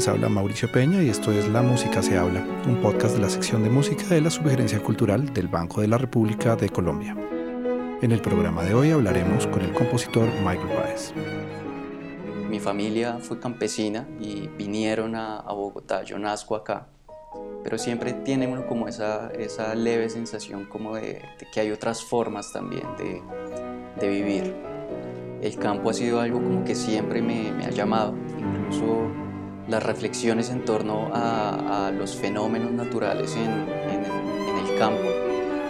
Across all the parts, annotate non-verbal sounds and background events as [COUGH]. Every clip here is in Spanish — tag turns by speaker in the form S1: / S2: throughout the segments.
S1: les habla Mauricio Peña y esto es La Música se habla, un podcast de la sección de música de la Subgerencia Cultural del Banco de la República de Colombia. En el programa de hoy hablaremos con el compositor Michael Páez.
S2: Mi familia fue campesina y vinieron a, Bogotá, yo nazco acá, pero siempre tiene uno como esa, esa leve sensación como de, que hay otras formas también de, de vivir el campo ha sido algo como que siempre me, ha llamado, incluso las reflexiones en torno a, los fenómenos naturales en, el campo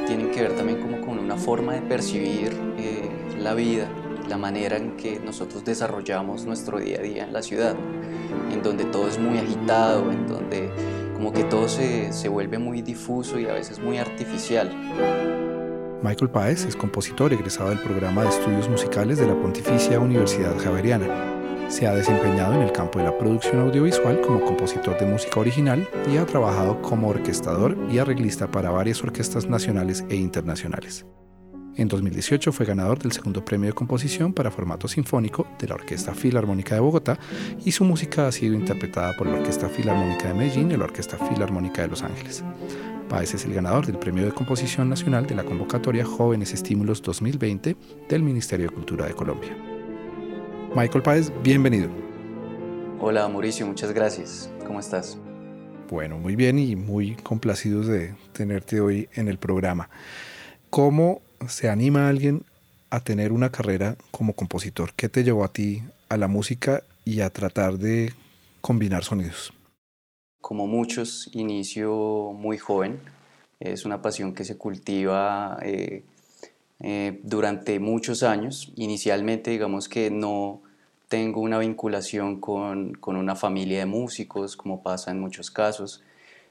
S2: tienen que ver también como con una forma de percibir eh, la vida, la manera en que nosotros desarrollamos nuestro día a día en la ciudad, en donde todo es muy agitado, en donde como que todo se, se vuelve muy difuso y a veces muy artificial.
S1: Michael Páez es compositor egresado del programa de estudios musicales de la Pontificia Universidad Javeriana. Se ha desempeñado en el campo de la producción audiovisual como compositor de música original y ha trabajado como orquestador y arreglista para varias orquestas nacionales e internacionales. En 2018 fue ganador del segundo premio de composición para formato sinfónico de la Orquesta Filarmónica de Bogotá y su música ha sido interpretada por la Orquesta Filarmónica de Medellín y la Orquesta Filarmónica de Los Ángeles. Páez es el ganador del Premio de Composición Nacional de la convocatoria Jóvenes Estímulos 2020 del Ministerio de Cultura de Colombia. Michael Páez, bienvenido.
S2: Hola Mauricio, muchas gracias. ¿Cómo estás?
S1: Bueno, muy bien y muy complacidos de tenerte hoy en el programa. ¿Cómo se anima a alguien a tener una carrera como compositor? ¿Qué te llevó a ti a la música y a tratar de combinar sonidos?
S2: Como muchos, inicio muy joven. Es una pasión que se cultiva eh, eh, durante muchos años. Inicialmente, digamos que no tengo una vinculación con, con, una familia de músicos, como pasa en muchos casos,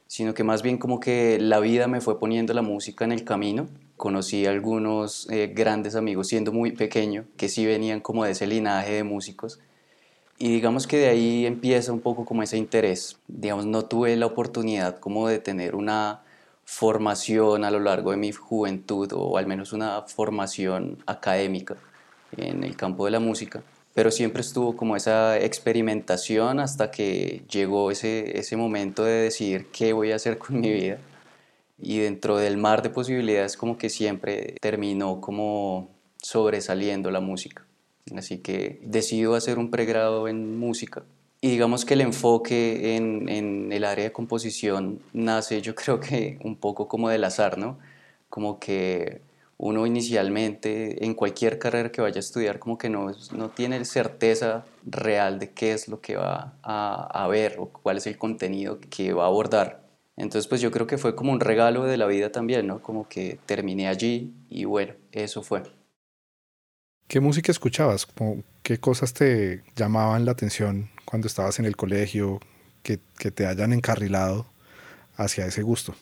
S2: sino que más bien como que la vida me fue poniendo la música en el camino. Conocí a algunos eh, grandes amigos siendo muy pequeño que sí venían como de ese linaje de músicos y digamos que de ahí empieza un poco como ese interés. Digamos, no tuve la oportunidad como de tener una formación a lo largo de mi juventud o al menos una formación académica en el campo de la música, pero siempre estuvo como esa experimentación hasta que llegó ese, ese momento de decidir qué voy a hacer con mi vida y dentro del mar de posibilidades como que siempre terminó como sobresaliendo la música. Así que decido hacer un pregrado en música. Y digamos que el enfoque en, en, el área de composición nace yo creo que un poco como del azar, ¿no? Como que uno inicialmente en cualquier carrera que vaya a estudiar como que no, no tiene certeza real de qué es lo que va a, a ver o cuál es el contenido que va a abordar. Entonces pues yo creo que fue como un regalo de la vida también, ¿no? Como que terminé allí y bueno, eso fue.
S1: ¿Qué música escuchabas? ¿Qué cosas te llamaban la atención cuando estabas en el colegio que, que, te hayan encarrilado hacia ese gusto?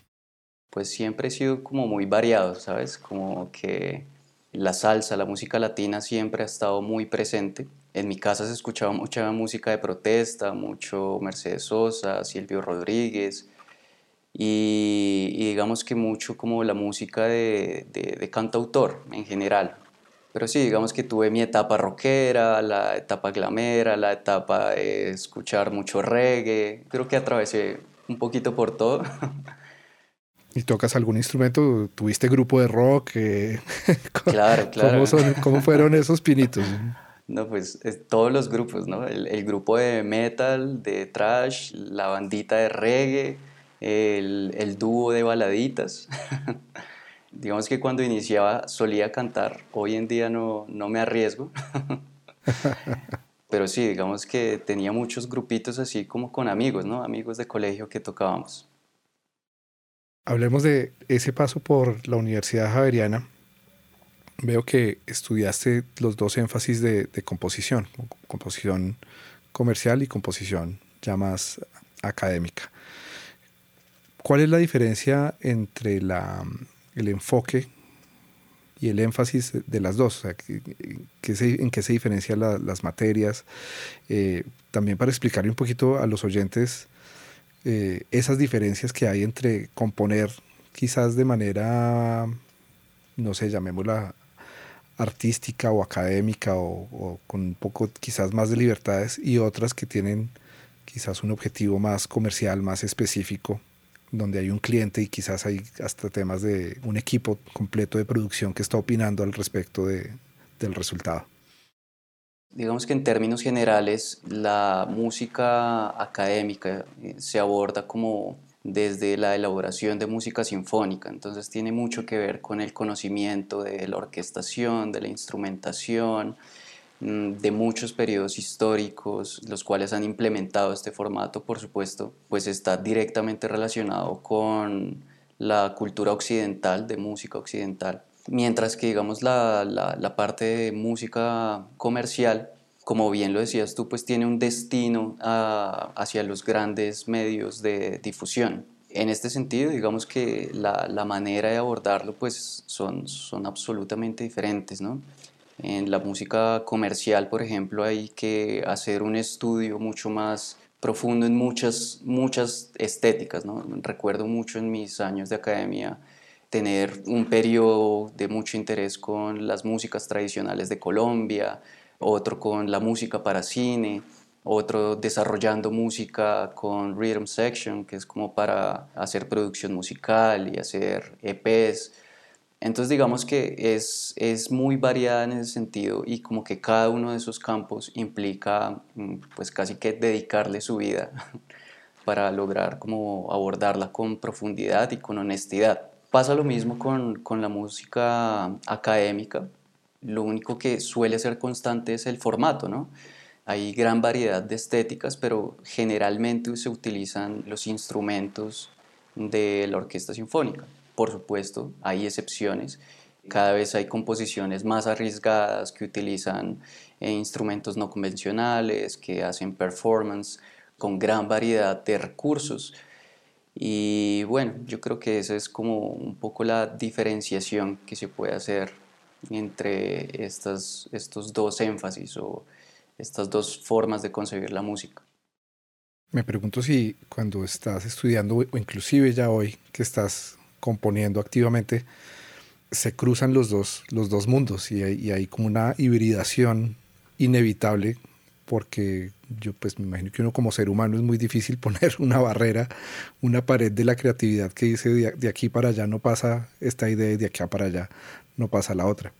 S2: Pues siempre he sido como muy variado, ¿sabes? Como que la salsa, la música latina siempre ha estado muy presente. En mi casa se escuchaba mucha música de protesta, mucho Mercedes Sosa, Silvio Rodríguez, y, digamos que mucho como la música de, de, de cantautor en general, pero sí, digamos que tuve mi etapa rockera, la etapa glamera, la etapa de escuchar mucho reggae. Creo que atravesé un poquito por todo. [LAUGHS]
S1: ¿Y tocas algún instrumento? ¿Tuviste grupo de rock? [LAUGHS]
S2: claro, claro.
S1: ¿Cómo, fueron esos pinitos?
S2: No, pues todos los grupos, ¿no? El, el, grupo de metal, de trash, la bandita de reggae, el, el dúo de baladitas. [LAUGHS] digamos que cuando iniciaba solía cantar, hoy en día no, no me arriesgo. [LAUGHS] Pero sí, digamos que tenía muchos grupitos así como con amigos, ¿no? Amigos de colegio que tocábamos.
S1: Hablemos de ese paso por la Universidad Javeriana. Veo que estudiaste los dos énfasis de, de composición, composición comercial y composición ya más académica. ¿Cuál es la diferencia entre la el enfoque y el énfasis de las dos, o sea, en qué se diferencian las materias, eh, también para explicarle un poquito a los oyentes eh, esas diferencias que hay entre componer quizás de manera, no sé, llamémosla artística o académica o, con un poco quizás más de libertades y otras que tienen quizás un objetivo más comercial, más específico, donde hay un cliente y quizás hay hasta temas de un equipo completo de producción que está opinando al respecto de, del resultado.
S2: Digamos que en términos generales la música académica eh, se aborda como desde la elaboración de música sinfónica, entonces tiene mucho que ver con el conocimiento de la orquestación, de la instrumentación, mm, de muchos periodos históricos, los cuales han implementado este formato, por supuesto, pues está directamente relacionado con la cultura occidental, de música occidental. Mientras que, digamos, la, la, parte de música comercial, como bien lo decías tú, pues tiene un destino ah, hacia los grandes medios de difusión. En este sentido, digamos que la, la, manera de abordarlo pues son, son absolutamente diferentes, ¿no? En la música comercial, por ejemplo, hay que hacer un estudio mucho más profundo en muchas, muchas estéticas, ¿no? Recuerdo mucho en mis años de academia tener un periodo de mucho interés con las músicas tradicionales de Colombia, otro con la música para cine, otro desarrollando música con Rhythm Section, que es como para hacer producción musical y hacer EPs. Entonces digamos que es, es muy variada en ese sentido y como que cada uno de esos campos implica mm, pues casi que dedicarle su vida [LAUGHS] para lograr como abordarla con profundidad y con honestidad. Pasa lo mismo con, con la música académica. Lo único que suele ser constante es el formato, ¿no? Hay gran variedad de estéticas, pero generalmente se utilizan los instrumentos de la orquesta sinfónica. Por supuesto, hay excepciones. Cada vez hay composiciones más arriesgadas que utilizan eh, instrumentos no convencionales, que hacen performance con gran variedad de recursos y bueno, yo creo que esa es como un poco la diferenciación que se puede hacer entre estas, estos dos énfasis o estas dos formas de concebir la música.
S1: Me pregunto si cuando estás estudiando o inclusive ya hoy que estás componiendo activamente, se cruzan los dos, los dos mundos y hay, y hay como una hibridación inevitable porque yo pues me imagino que uno como ser humano es muy difícil [LAUGHS] poner una barrera, una pared de la creatividad que dice de, aquí para allá no pasa esta idea y de aquí para allá no pasa la otra.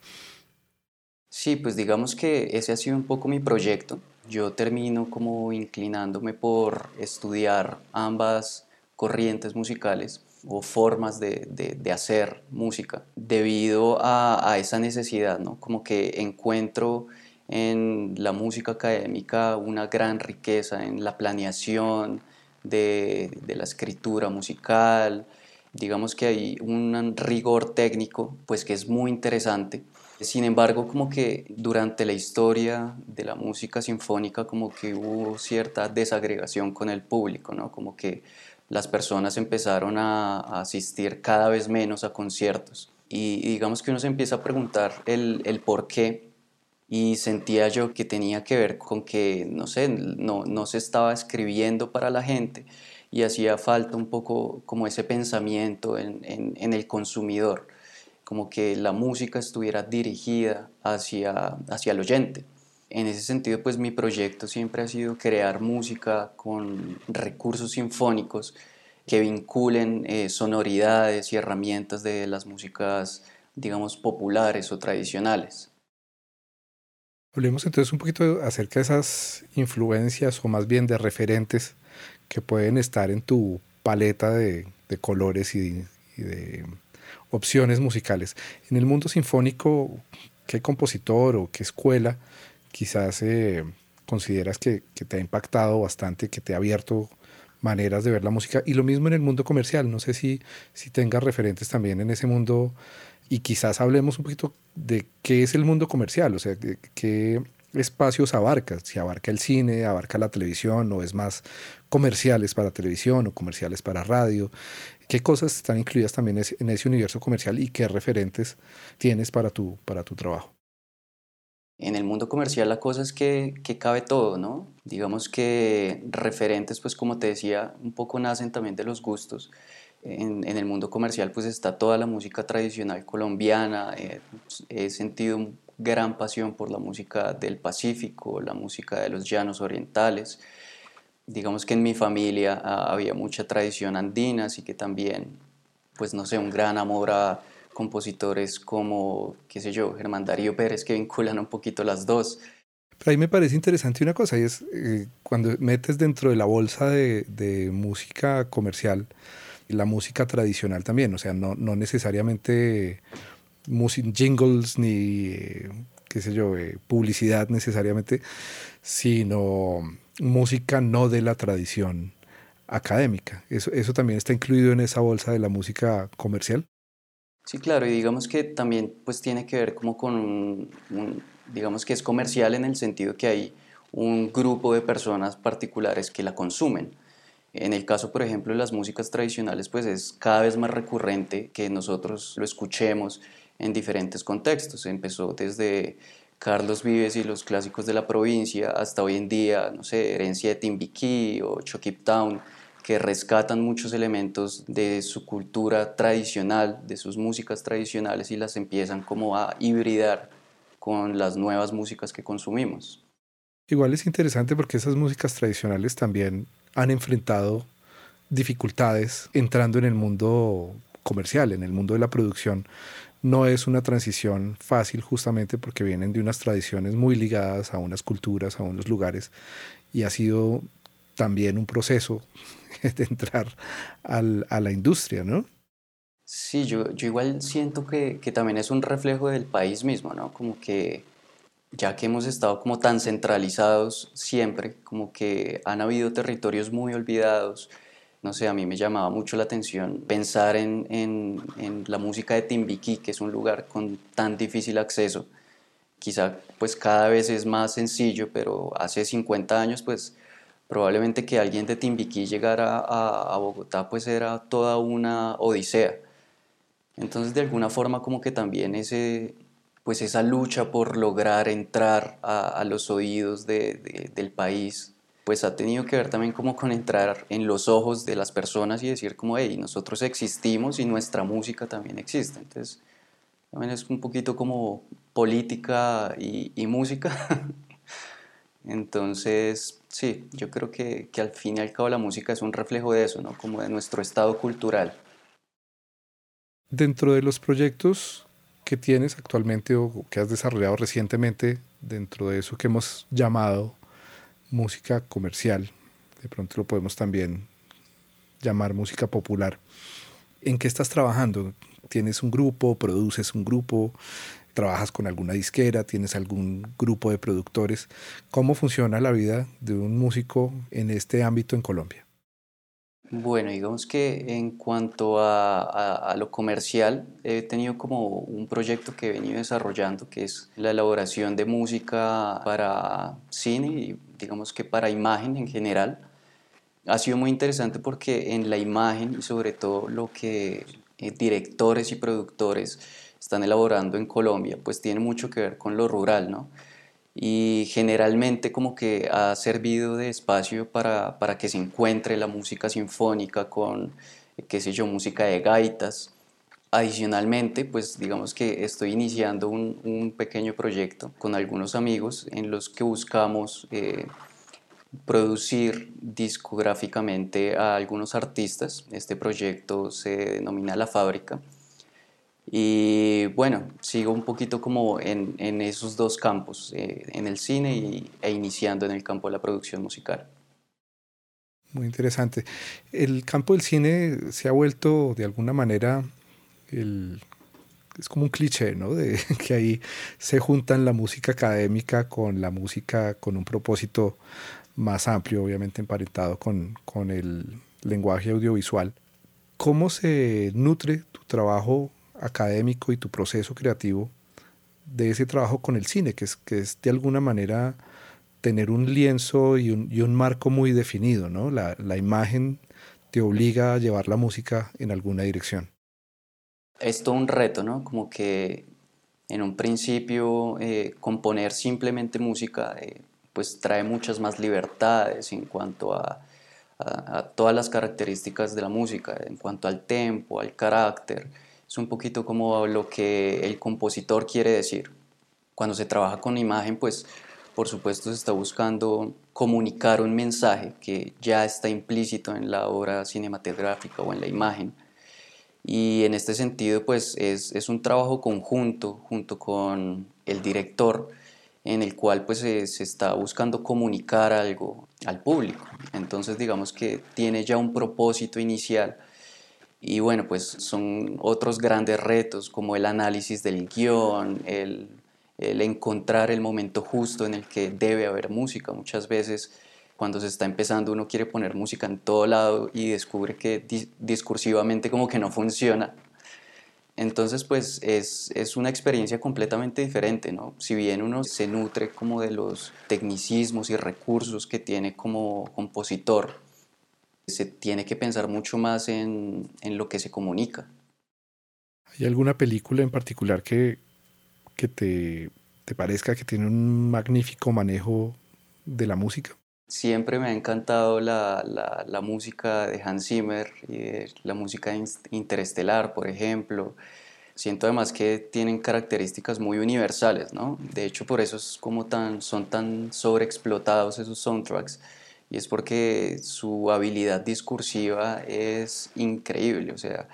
S2: Sí, pues digamos que ese ha sido un poco mi proyecto. Yo termino como inclinándome por estudiar ambas corrientes musicales o formas de, de, hacer música debido a, a esa necesidad, ¿no? Como que encuentro en la música académica una gran riqueza en la planeación de, la escritura musical. Digamos que hay un rigor técnico pues que es muy interesante. Sin embargo, como que durante la historia de la música sinfónica como que hubo cierta desagregación con el público, ¿no? Como que las personas empezaron a, asistir cada vez menos a conciertos. Y, digamos que uno se empieza a preguntar el, el por qué y sentía yo que tenía que ver con que, no sé, no, no se estaba escribiendo para la gente y hacía falta un poco como ese pensamiento en, en, el consumidor, como que la música estuviera dirigida hacia, hacia el oyente. En ese sentido, pues mi proyecto siempre ha sido crear música con recursos sinfónicos que vinculen eh, sonoridades y herramientas de las músicas, digamos, populares o tradicionales.
S1: Hablemos entonces un poquito acerca de esas influencias o más bien de referentes que pueden estar en tu paleta de, colores y de, opciones musicales. En el mundo sinfónico, ¿qué compositor o qué escuela quizás eh, consideras que, que, te ha impactado bastante, que te ha abierto maneras de ver la música? Y lo mismo en el mundo comercial. No sé si, si tengas referentes también en ese mundo y quizás hablemos un poquito de qué es el mundo comercial, o sea, qué espacios abarca, si abarca el cine, abarca la televisión o es más comerciales para televisión o comerciales para radio, qué cosas están incluidas también en ese universo comercial y qué referentes tienes para tu, para tu trabajo.
S2: En el mundo comercial la cosa es que, que, cabe todo, ¿no? Digamos que referentes, pues como te decía, un poco nacen también de los gustos en, el mundo comercial pues está toda la música tradicional colombiana, eh, he sentido gran pasión por la música del Pacífico, la música de los llanos orientales, digamos que en mi familia ah, había mucha tradición andina, así que también, pues no sé, un gran amor a compositores como, qué sé yo, Germán Darío Pérez, que vinculan un poquito las dos.
S1: Pero ahí me parece interesante una cosa, y es eh, cuando metes dentro de la bolsa de, de música comercial, la música tradicional también, o sea, no, no necesariamente jingles ni, eh, qué sé yo, eh, publicidad necesariamente, sino música no de la tradición académica. Eso, eso también está incluido en esa bolsa de la música comercial.
S2: Sí, claro, y digamos que también pues tiene que ver como con digamos que es comercial en el sentido que hay un grupo de personas particulares que la consumen. En el caso, por ejemplo, de las músicas tradicionales, pues es cada vez más recurrente que nosotros lo escuchemos en diferentes contextos. Empezó desde Carlos Vives y los clásicos de la provincia hasta hoy en día, no sé, Herencia de Timbiquí o Chokip Town, que rescatan muchos elementos de su cultura tradicional, de sus músicas tradicionales y las empiezan como a hibridar con las nuevas músicas que consumimos.
S1: Igual es interesante porque esas músicas tradicionales también han enfrentado dificultades entrando en el mundo comercial, en el mundo de la producción. No es una transición fácil justamente porque vienen de unas tradiciones muy ligadas a unas culturas, a unos lugares, y ha sido también un proceso [LAUGHS] de entrar a la industria, ¿no?
S2: Sí, yo, yo igual siento que, que, también es un reflejo del país mismo, ¿no? Como que ya que hemos estado como tan centralizados siempre, como que han habido territorios muy olvidados, no sé, a mí me llamaba mucho la atención pensar en, en, en la música de Timbiquí, que es un lugar con tan difícil acceso. Quizá pues cada vez es más sencillo, pero hace 50 años pues probablemente que alguien de Timbiquí llegara a, a Bogotá pues era toda una odisea. Entonces, de alguna forma, como que también ese, pues esa lucha por lograr entrar a, los oídos del país, pues ha tenido que ver también como con entrar en los ojos de las personas y decir como, hey, nosotros existimos y nuestra música también existe. Entonces, también es un poquito como política y, y música. [LAUGHS] Entonces, sí, yo creo que, que al fin y al cabo la música es un reflejo de eso, ¿no? Como de nuestro estado cultural.
S1: Dentro de los proyectos que tienes actualmente o que has desarrollado recientemente, dentro de eso que hemos llamado música comercial, de pronto lo podemos también llamar música popular, ¿en qué estás trabajando? ¿Tienes un grupo? ¿Produces un grupo? ¿Trabajas con alguna disquera? ¿Tienes algún grupo de productores? ¿Cómo funciona la vida de un músico en este ámbito en Colombia?
S2: Bueno, digamos que en cuanto a, lo comercial, he tenido como un proyecto que he venido desarrollando, que es la elaboración de música para cine y digamos que para imagen en general. Ha sido muy interesante porque en la imagen y sobre todo lo que eh, directores y productores están elaborando en Colombia, pues tiene mucho que ver con lo rural, ¿no? Y generalmente como que ha servido de espacio para, para que se encuentre la música sinfónica con, qué sé yo, música de gaitas. Adicionalmente, pues digamos que estoy iniciando un, un pequeño proyecto con algunos amigos en los que buscamos eh, producir discográficamente a algunos artistas. Este proyecto se denomina La Fábrica y bueno, sigo un poquito como en, en esos dos campos, eh, en el cine y, e iniciando en el campo de la producción musical.
S1: Muy interesante. El campo del cine se ha vuelto de alguna manera el, es como un cliché, ¿no? De [LAUGHS] que ahí se juntan la música académica con la música con un propósito más amplio, obviamente emparentado con, con el lenguaje audiovisual. ¿Cómo se nutre tu trabajo académico y tu proceso creativo de ese trabajo con el cine, que es, que es de alguna manera tener un lienzo y un, y un marco muy definido, ¿no? La, la, imagen te obliga a llevar la música en alguna dirección.
S2: Es todo un reto, ¿no? Como que en un principio eh, componer simplemente música eh, pues trae muchas más libertades en cuanto a, a, a, todas las características de la música, en cuanto al tempo, al carácter, es un poquito como lo que el compositor quiere decir. Cuando se trabaja con imagen, pues por supuesto se está buscando comunicar un mensaje que ya está implícito en la obra cinematográfica o en la imagen. Y en este sentido, pues es, es un trabajo conjunto junto con el director en el cual pues se, se, está buscando comunicar algo al público. Entonces digamos que tiene ya un propósito inicial y bueno, pues son otros grandes retos como el análisis del guion, el, encontrar el momento justo en el que debe haber música. Muchas veces cuando se está empezando uno quiere poner música en todo lado y descubre que discursivamente como que no funciona. Entonces pues es, es, una experiencia completamente diferente, ¿no? Si bien uno se nutre como de los tecnicismos y recursos que tiene como compositor, se tiene que pensar mucho más en, en lo que se comunica.
S1: ¿Hay alguna película en particular que, que te, te parezca que tiene un magnífico manejo de la música?
S2: Siempre me ha encantado la, la, la, música de Hans Zimmer y la música interestelar, por ejemplo. Siento además que tienen características muy universales, ¿no? De hecho, por eso es como tan, son tan sobreexplotados esos soundtracks y es porque su habilidad discursiva es increíble, o sea,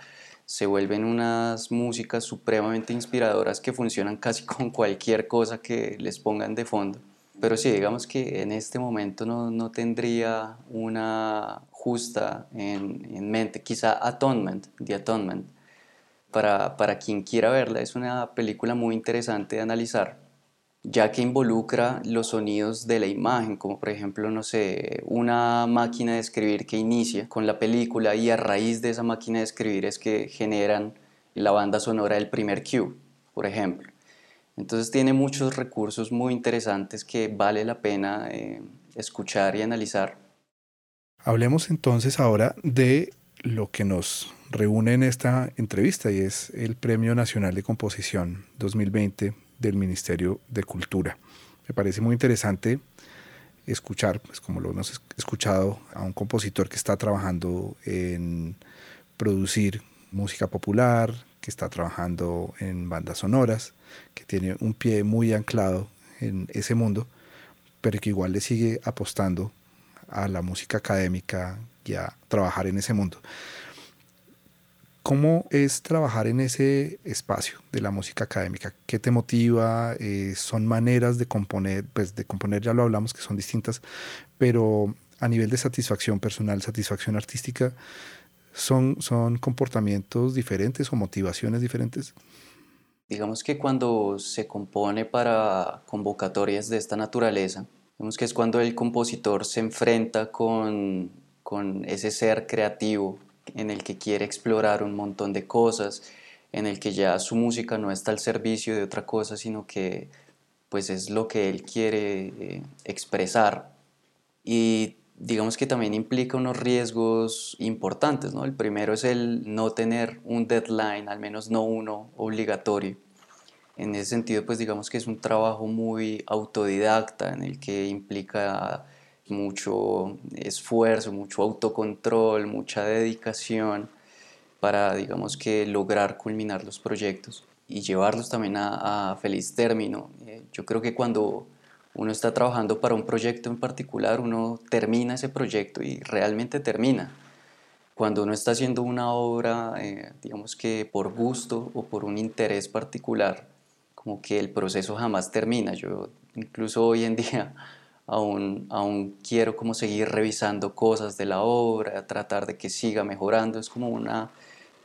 S2: se vuelven unas músicas supremamente inspiradoras que funcionan casi [LAUGHS] con cualquier cosa que les pongan de fondo. Pero sí, digamos que en este momento no, no tendría una justa en, en, mente, quizá Atonement, The Atonement. Para, para quien quiera verla, es una película muy interesante de analizar ya que involucra los sonidos de la imagen, como por ejemplo, no sé, una máquina de escribir que inicia con la película y a raíz de esa máquina de escribir es que generan la banda sonora del primer cue, por ejemplo. Entonces tiene muchos recursos muy interesantes que vale la pena eh, escuchar y analizar.
S1: Hablemos entonces ahora de lo que nos reúne en esta entrevista y es el Premio Nacional de Composición 2020 del Ministerio de Cultura. Me parece muy interesante escuchar, pues como lo hemos escuchado, a un compositor que está trabajando en producir música popular, que está trabajando en bandas sonoras, que tiene un pie muy anclado en ese mundo, pero que igual le sigue apostando a la música académica y a trabajar en ese mundo. ¿Cómo es trabajar en ese espacio de la música académica? ¿Qué te motiva? Eh, ¿Son maneras de componer? Pues de componer ya lo hablamos que son distintas, pero a nivel de satisfacción personal, satisfacción artística, ¿son, son comportamientos diferentes o motivaciones diferentes?
S2: Digamos que cuando se compone para convocatorias de esta naturaleza, digamos que es cuando el compositor se enfrenta con, con ese ser creativo en el que quiere explorar un montón de cosas, en el que ya su música no está al servicio de otra cosa, sino que pues es lo que él quiere eh, expresar. Y digamos que también implica unos riesgos importantes, ¿no? El primero es el no tener un deadline, al menos no uno obligatorio. En ese sentido, pues digamos que es un trabajo muy autodidacta en el que implica mucho esfuerzo, mucho autocontrol, mucha dedicación para, digamos que, lograr culminar los proyectos y llevarlos también a, feliz término. Eh, yo creo que cuando uno está trabajando para un proyecto en particular, uno termina ese proyecto y realmente termina. Cuando uno está haciendo una obra, eh, digamos que por gusto o por un interés particular, como que el proceso jamás termina. Yo incluso hoy en día aún, aún quiero como seguir revisando cosas de la obra, tratar de que siga mejorando. Es como una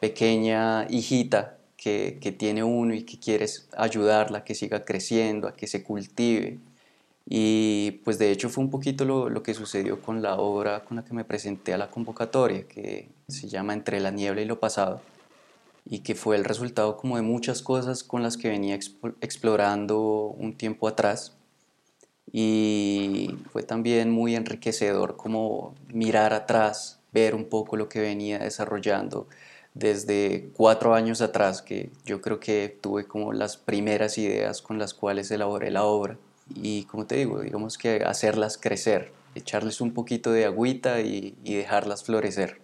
S2: pequeña hijita que, que tiene uno y que quieres ayudarla a que siga creciendo, a que se cultive. Y pues de hecho fue un poquito lo, lo, que sucedió con la obra con la que me presenté a la convocatoria, que se llama Entre la niebla y lo pasado, y que fue el resultado como de muchas cosas con las que venía explorando un tiempo atrás y fue también muy enriquecedor como mirar atrás, ver un poco lo que venía desarrollando desde cuatro años atrás, que yo creo que tuve como las primeras ideas con las cuales elaboré la obra. Y como te digo, digamos que hacerlas crecer, echarles un poquito de agüita y, dejarlas florecer.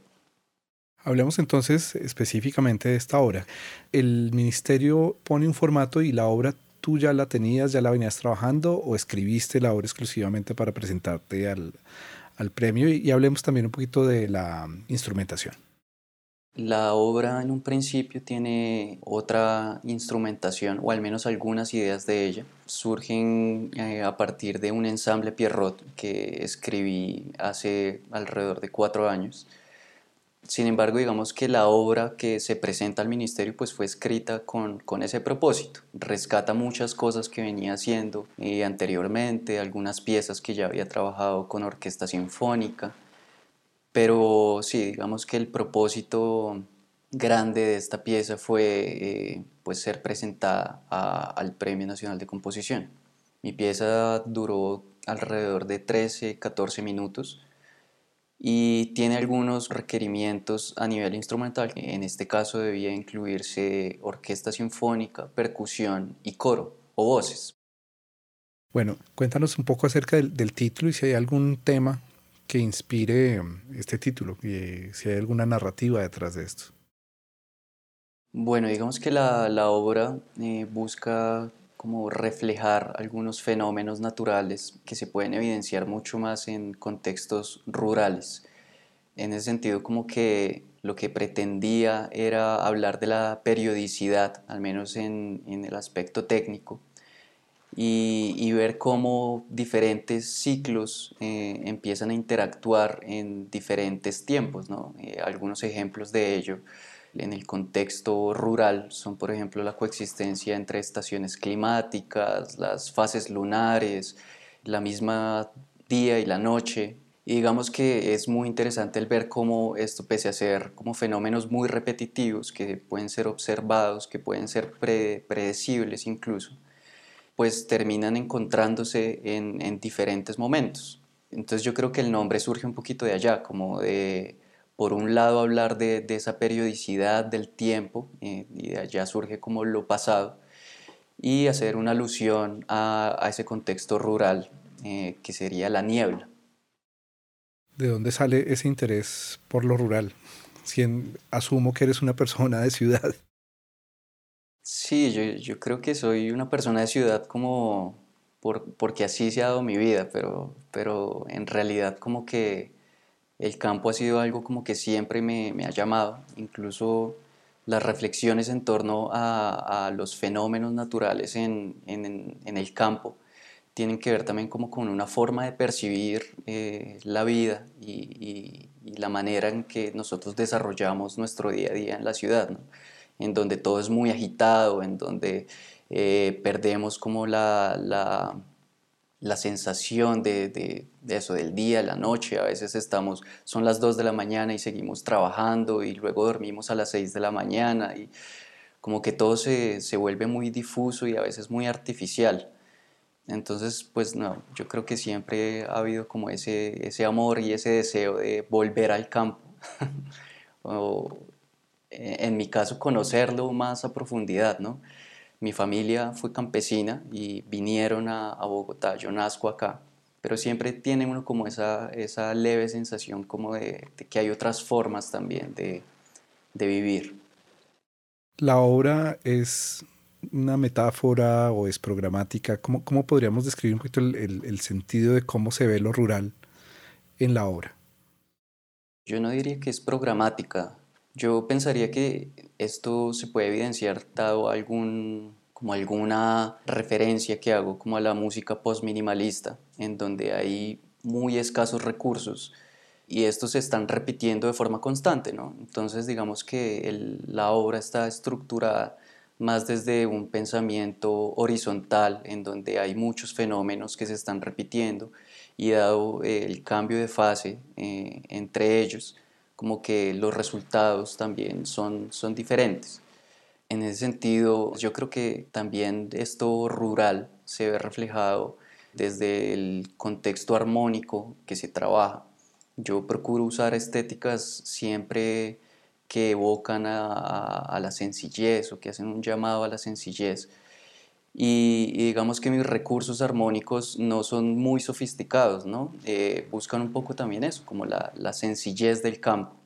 S1: Hablemos entonces específicamente de esta obra. El ministerio pone un formato y la obra ¿Tú ya la tenías, ya la venías trabajando o escribiste la obra exclusivamente para presentarte al, al premio? Y, y hablemos también un poquito de la instrumentación.
S2: La obra en un principio tiene otra instrumentación, o al menos algunas ideas de ella. Surgen eh, a partir de un ensamble Pierrot que escribí hace alrededor de cuatro años. Sin embargo, digamos que la obra que se presenta al ministerio pues fue escrita con, con ese propósito. Rescata muchas cosas que venía haciendo eh, anteriormente, algunas piezas que ya había trabajado con orquesta sinfónica pero sí, digamos que el propósito grande de esta pieza fue eh, pues ser presentada al Premio Nacional de Composición. Mi pieza duró alrededor de 13, 14 minutos y tiene algunos requerimientos a nivel instrumental. En este caso debía incluirse orquesta sinfónica, percusión y coro o voces.
S1: Bueno, cuéntanos un poco acerca del, del título y si hay algún tema que inspire mm, este título y si hay alguna narrativa detrás de esto.
S2: Bueno, digamos que la, la obra eh, busca como reflejar algunos fenómenos naturales que se pueden evidenciar mucho más en contextos rurales. En ese sentido, como que lo que pretendía era hablar de la periodicidad, al menos en, el aspecto técnico, y, ver cómo diferentes ciclos eh, empiezan a interactuar en diferentes tiempos. ¿no? Eh, algunos ejemplos de ello en el contexto rural son, por ejemplo, la coexistencia entre estaciones climáticas, las fases lunares, la misma día y la noche. Y digamos que es muy interesante el ver cómo esto, pese a ser como fenómenos muy repetitivos, que pueden ser observados, que pueden ser predecibles incluso, pues terminan encontrándose en, diferentes momentos. Entonces yo creo que el nombre surge un poquito de allá, como de, por un lado, hablar de, esa periodicidad del tiempo, eh, y de allá surge como lo pasado, y hacer una alusión a, ese contexto rural eh, que sería la niebla.
S1: ¿De dónde sale ese interés por lo rural? Si asumo que eres una persona de ciudad.
S2: Sí, yo, yo creo que soy una persona de ciudad como por, porque así se ha dado mi vida, pero, pero en realidad como que el campo ha sido algo como que siempre me, me ha llamado, incluso las reflexiones en torno a, a los fenómenos naturales en, en, el campo tienen que ver también como con una forma de percibir eh, la vida y, la manera en que nosotros desarrollamos nuestro día a día en la ciudad. en donde todo es muy agitado, en donde eh, perdemos como la, la sensación de, de, eso, del día, la noche. A veces estamos, son las 2 de la mañana y seguimos trabajando y luego dormimos a las 6 de la mañana y como que todo se, se vuelve muy difuso y a veces muy artificial. Entonces, pues no, yo creo que siempre ha habido como ese, ese amor y ese deseo de volver al campo. [LAUGHS] o, eh, en mi caso, conocerlo más a profundidad, ¿no? Mi familia fue campesina y vinieron a, Bogotá, yo nazco acá, pero siempre tiene uno como esa, esa leve sensación como de, que hay otras formas también de, de vivir.
S1: La obra es una metáfora o es programática? ¿Cómo, cómo podríamos describir un poquito el, el, el, sentido de cómo se ve lo rural en la obra?
S2: Yo no diría que es programática, yo pensaría que esto se puede evidenciar dado algún, como alguna referencia que hago como a la música post-minimalista, en donde hay muy escasos recursos y estos se están repitiendo de forma constante, ¿no? Entonces digamos que la obra está estructurada más desde un pensamiento horizontal en donde hay muchos fenómenos que se están repitiendo y dado el cambio de fase eh, entre ellos, como que los resultados también son, son diferentes. En ese sentido, yo creo que también esto rural se ve reflejado desde el contexto armónico que se trabaja. Yo procuro usar estéticas siempre que evocan a, a, la sencillez o que hacen un llamado a la sencillez y, digamos que mis recursos armónicos no son muy sofisticados, ¿no? Eh, buscan un poco también eso, como la, la sencillez del campo.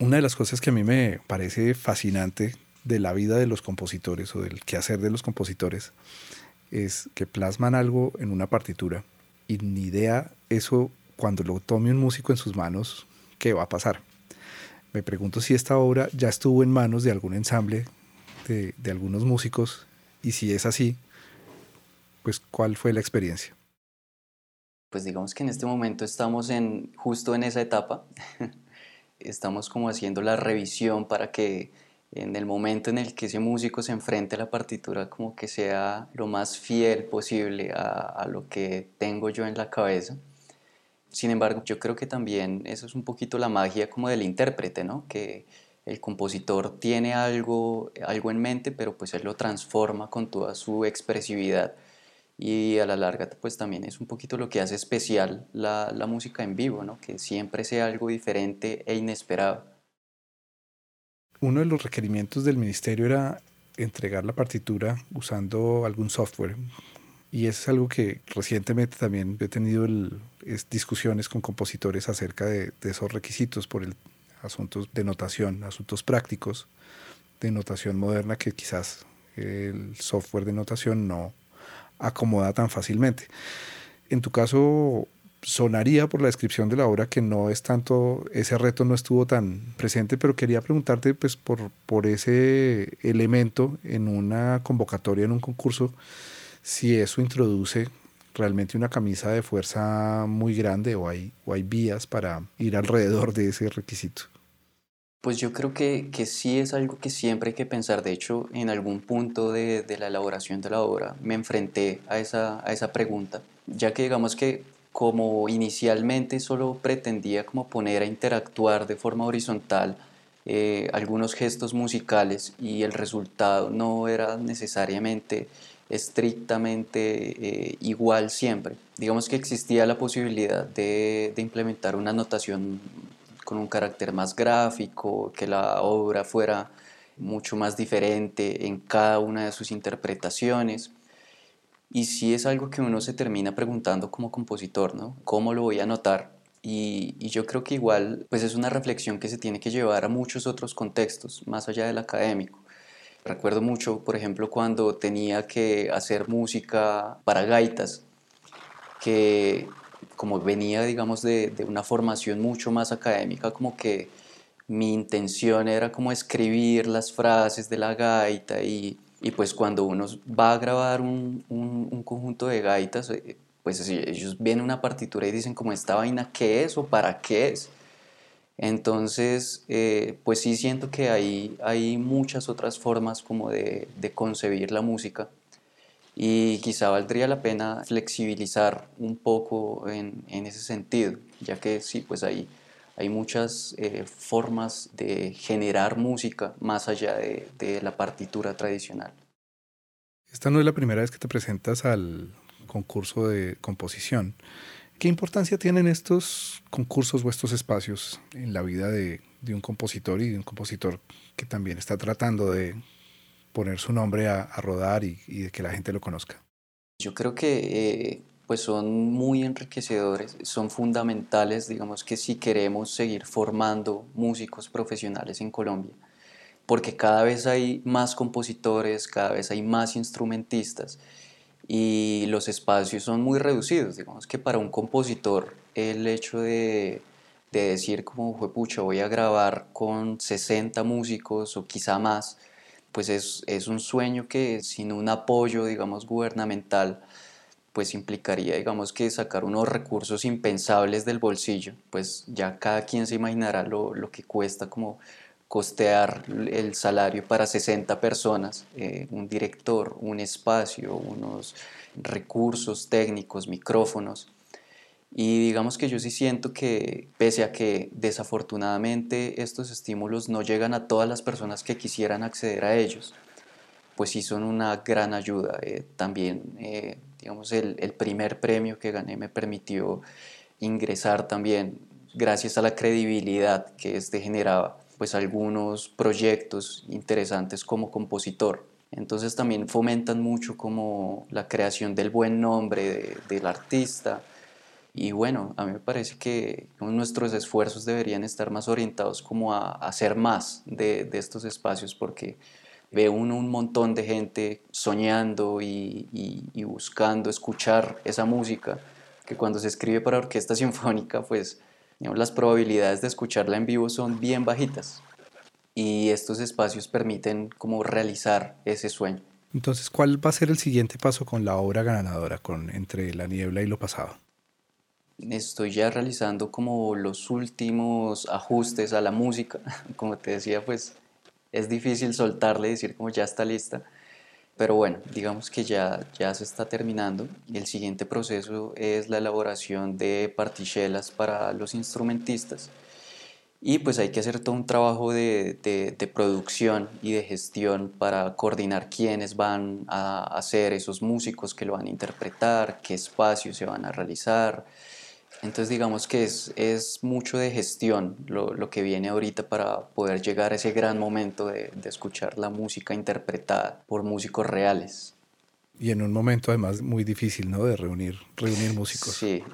S1: Una de las cosas que a mí me parece fascinante de la vida de los compositores o del quehacer de los compositores es que plasman algo en una partitura y ni idea eso cuando lo tome un músico en sus manos, ¿qué va a pasar? Me pregunto si esta obra ya estuvo en manos de algún ensamble, de, de algunos músicos, y si es así, pues cuál fue la experiencia.
S2: Pues digamos que en este momento estamos en, justo en esa etapa. [LAUGHS] estamos como haciendo la revisión para que en el momento en el que ese músico se enfrente a la partitura como que sea lo más fiel posible a, lo que tengo yo en la cabeza. Sin embargo, yo creo que también eso es un poquito la magia como del intérprete, ¿no? Que el compositor tiene algo, algo en mente, pero pues él lo transforma con toda su expresividad y a la larga pues también es un poquito lo que hace especial la, la música en vivo, ¿no? Que siempre sea algo diferente e inesperado
S1: uno de los requerimientos del ministerio era entregar la partitura usando algún software. Y eso es algo que recientemente también he tenido discusiones con compositores acerca de, esos requisitos por el asuntos de notación, asuntos prácticos de notación moderna que quizás el software de notación no acomoda tan fácilmente. En tu caso, sonaría por la descripción de la obra que no es tanto, ese reto no estuvo tan presente, pero quería preguntarte pues por, por ese elemento en una convocatoria, en un concurso, si eso introduce realmente una camisa de fuerza muy grande o hay, o hay vías para ir alrededor de ese requisito.
S2: Pues yo creo que, que, sí es algo que siempre hay que pensar. De hecho, en algún punto de, de la elaboración de la obra me enfrenté a esa, a esa pregunta, ya que digamos que como inicialmente solo pretendía como poner a interactuar de forma horizontal eh, algunos gestos musicales y el resultado no era necesariamente estrictamente eh, igual siempre. Digamos que existía la posibilidad de, implementar una notación con un carácter más gráfico, que la obra fuera mucho más diferente en cada una de sus interpretaciones. Y sí es algo que uno se termina preguntando como compositor, ¿no? ¿Cómo lo voy a notar? Y, yo creo que igual pues es una reflexión que se tiene que llevar a muchos otros contextos, más allá del académico. Recuerdo mucho, por ejemplo, cuando tenía que hacer música para gaitas, que como venía, digamos, de, una formación mucho más académica, como que mi intención era como escribir las frases de la gaita y y pues cuando uno va a grabar un, un, conjunto de gaitas, eh, pues ellos ven una partitura y dicen como esta vaina, ¿qué es o para qué es? Entonces, eh, pues sí siento que hay, hay muchas otras formas como de, de, concebir la música y quizá valdría la pena flexibilizar un poco en, en ese sentido, ya que sí, pues hay, hay muchas eh, formas de generar música más allá de, de, la partitura tradicional.
S1: Esta no es la primera vez que te presentas al concurso de composición. ¿Qué importancia tienen estos concursos o estos espacios en la vida de, un compositor y de un compositor que también está tratando de poner su nombre a, rodar y, y, de que la gente lo conozca?
S2: Yo creo que eh, pues son muy enriquecedores, son fundamentales, digamos que si queremos seguir formando músicos profesionales en Colombia, porque cada vez hay más compositores, cada vez hay más instrumentistas y los espacios son muy reducidos, digamos que para un compositor el hecho de, de decir como, pucha, voy a grabar con 60 músicos o quizá más, pues es, es un sueño que sin un apoyo, digamos, gubernamental, pues implicaría, digamos, que sacar unos recursos impensables del bolsillo, pues ya cada quien se imaginará lo, lo que cuesta como costear el salario para 60 personas, eh, un director, un espacio, unos recursos técnicos, micrófonos. Y digamos que yo sí siento que pese a que desafortunadamente estos estímulos no llegan a todas las personas que quisieran acceder a ellos, pues sí son una gran ayuda. Eh, también eh, digamos, el, el, primer premio que gané me permitió ingresar también, gracias a la credibilidad que este generaba, pues algunos proyectos interesantes como compositor. Entonces también fomentan mucho como la creación del buen nombre del artista. Y bueno, a mí me parece que nuestros esfuerzos deberían estar más orientados como a, hacer más de, estos espacios porque ve uno un montón de gente soñando y, y, buscando escuchar esa música, que cuando se escribe para orquesta [LAUGHS] sinfónica, pues las probabilidades de escucharla en vivo son bien bajitas. Y estos espacios permiten como realizar ese sueño.
S1: Entonces, ¿cuál va a ser el siguiente paso con la obra ganadora, con Entre la niebla y lo pasado?
S2: Estoy ya realizando como los últimos ajustes a la música. [LAUGHS] Como te decía, pues es difícil soltarle y decir como ya está lista. Pero bueno, digamos que ya, ya se está terminando. El siguiente proceso es la elaboración de partichelas para los instrumentistas. Y pues hay que hacer todo un trabajo de, de, de producción y de gestión para coordinar quiénes van a hacer esos músicos que lo van a interpretar, qué espacios se van a realizar, entonces digamos que es, es mucho de gestión lo, lo, que viene ahorita para poder llegar a ese gran momento de, de, escuchar la música interpretada por músicos reales.
S1: Y en un momento además muy difícil, ¿no? De reunir, reunir músicos.
S2: Sí,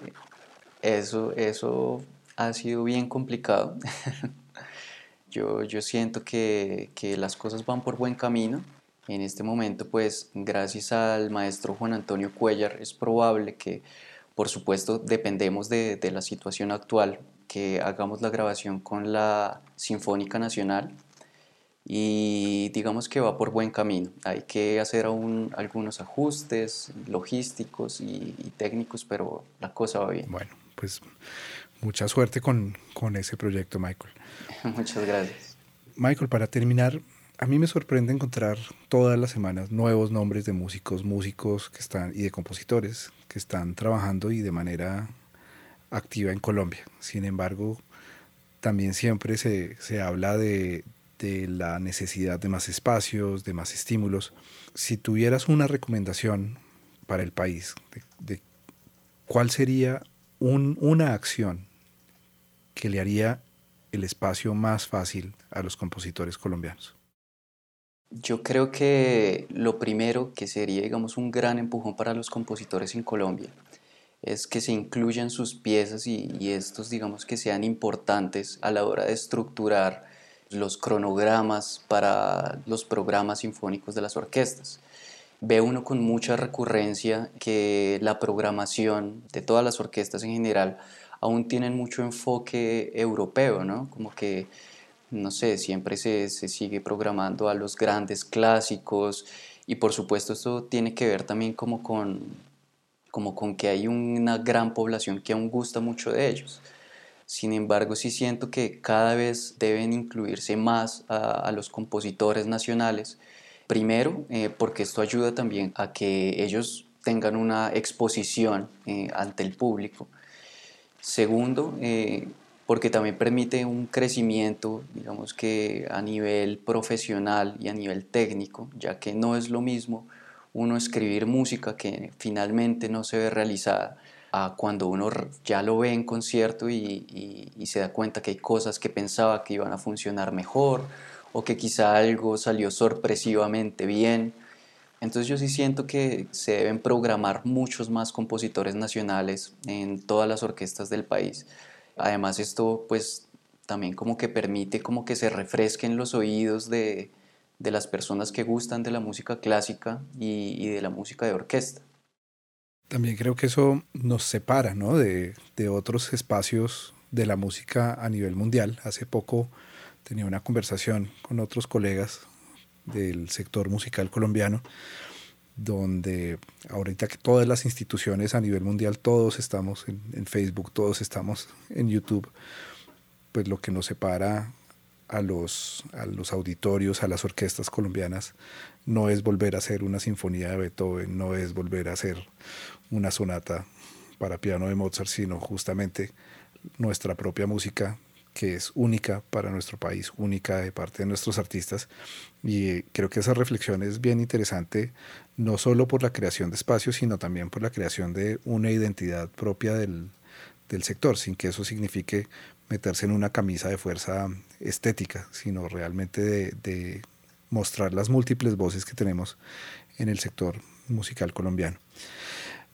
S2: eso, eso ha sido bien complicado. [LAUGHS] yo, yo siento que, que las cosas van por buen camino. En este momento, pues, gracias al maestro Juan Antonio Cuellar, es probable que por supuesto, dependemos de, la situación actual, que hagamos la grabación con la Sinfónica Nacional y digamos que va por buen camino. Hay que hacer aún algunos ajustes logísticos y, técnicos, pero la cosa va bien.
S1: Bueno, pues mucha suerte con, con ese proyecto, Michael. [LAUGHS]
S2: Muchas gracias.
S1: Michael, para terminar, a mí me sorprende encontrar todas las semanas nuevos nombres de músicos, músicos que están y de compositores que están trabajando y de manera activa en Colombia. Sin embargo, también siempre se, se habla de, de, la necesidad de más espacios, de más estímulos. Si tuvieras una recomendación para el país, de, ¿cuál sería un, una acción que le haría el espacio más fácil a los compositores colombianos?
S2: Yo creo que lo primero que sería, digamos, un gran empujón para los compositores en Colombia es que se incluyan sus piezas y, estos, digamos, que sean importantes a la hora de estructurar los cronogramas para los programas sinfónicos de las orquestas. Ve uno con mucha recurrencia que la programación de todas las orquestas en general aún tienen mucho enfoque europeo, ¿no? Como que no sé, siempre se, sigue programando a los grandes clásicos y por supuesto esto tiene que ver también como con, como con que hay una gran población que aún gusta mucho de ellos. Sin embargo, sí siento que cada vez deben incluirse más a, los compositores nacionales. Primero, eh, porque esto ayuda también a que ellos tengan una exposición eh, ante el público. Segundo, eh, porque también permite un crecimiento, digamos que a nivel profesional y a nivel técnico, ya que no es lo mismo uno escribir música que finalmente no se ve realizada a cuando uno ya lo ve en concierto y, y, se da cuenta que hay cosas que pensaba que iban a funcionar mejor o que quizá algo salió sorpresivamente bien. Entonces yo sí siento que se deben programar muchos más compositores nacionales en todas las orquestas del país Además esto pues también como que permite como que se refresquen los oídos de, las personas que gustan de la música clásica y, de la música de orquesta.
S1: También creo que eso nos separa ¿no? de, de otros espacios de la música a nivel mundial. Hace poco tenía una conversación con otros colegas del sector musical colombiano donde ahorita que todas las instituciones a nivel mundial, todos estamos en, Facebook, todos estamos en YouTube, pues lo que nos separa a los, a los auditorios, a las orquestas colombianas, no es volver a hacer una sinfonía de Beethoven, no es volver a hacer una sonata para piano de Mozart, sino justamente nuestra propia música que es única para nuestro país, única de parte de nuestros artistas. Y creo que esa reflexión es bien interesante, no solo por la creación de espacios, sino también por la creación de una identidad propia del, del sector, sin que eso signifique meterse en una camisa de fuerza estética, sino realmente de, de mostrar las múltiples voces que tenemos en el sector musical colombiano.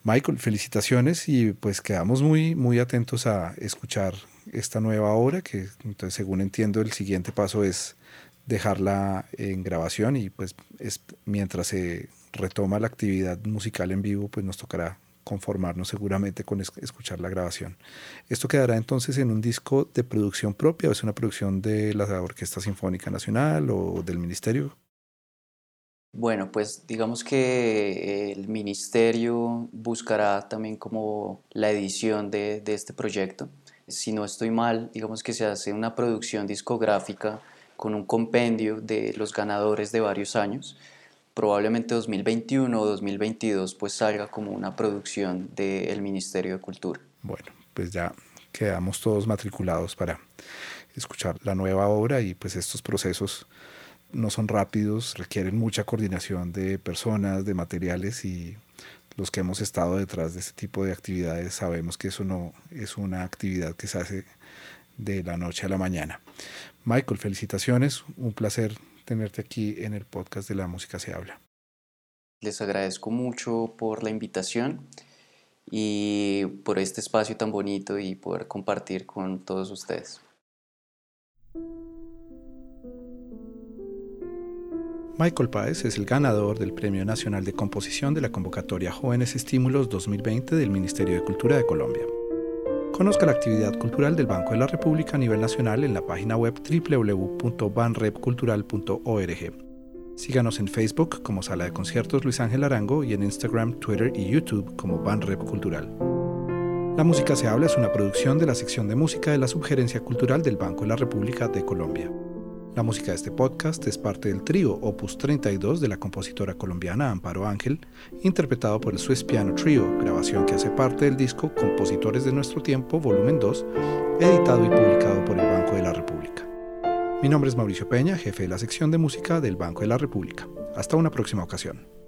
S1: Michael, felicitaciones y pues quedamos muy, muy atentos a escuchar esta nueva obra, que entonces según entiendo el siguiente paso es dejarla en grabación y pues es, mientras se retoma la actividad musical en vivo, pues nos tocará conformarnos seguramente con escuchar la grabación. ¿Esto quedará entonces en un disco de producción propia o es una producción de la Orquesta Sinfónica Nacional o del Ministerio?
S2: Bueno, pues digamos que el ministerio buscará también como la edición de, este proyecto. Si no estoy mal, digamos que se hace una producción discográfica con un compendio de los ganadores de varios años probablemente 2021 o 2022 pues salga como una producción del Ministerio de Cultura.
S1: Bueno, pues ya quedamos todos matriculados para escuchar la nueva obra y pues estos procesos no son rápidos, requieren mucha coordinación de personas, de materiales y los que hemos estado detrás de este tipo de actividades sabemos que eso no es una actividad que se hace de la noche a la mañana. Michael, felicitaciones, un placer tenerte aquí en el podcast de La Música se habla.
S2: Les agradezco mucho por la invitación y por este espacio tan bonito y poder compartir con todos ustedes.
S1: Michael Páez es el ganador del Premio Nacional de Composición de la convocatoria Jóvenes Estímulos 2020 del Ministerio de Cultura de Colombia. Conozca la actividad cultural del Banco de la República a nivel nacional en la página web www.banrepcultural.org. Síganos en Facebook como Sala de Conciertos Luis Ángel Arango y en Instagram, Twitter y YouTube como Banrep Cultural. La música se habla es una producción de la sección de música de la Subgerencia Cultural del Banco de la República de Colombia. La música de este podcast es parte del trío Opus 32 de la compositora colombiana Amparo Ángel, interpretado por el Swiss Piano Trio, grabación que hace parte del disco Compositores de Nuestro Tiempo, volumen 2, editado y publicado por el Banco de la República. Mi nombre es Mauricio Peña, jefe de la sección de música del Banco de la República. Hasta una próxima ocasión.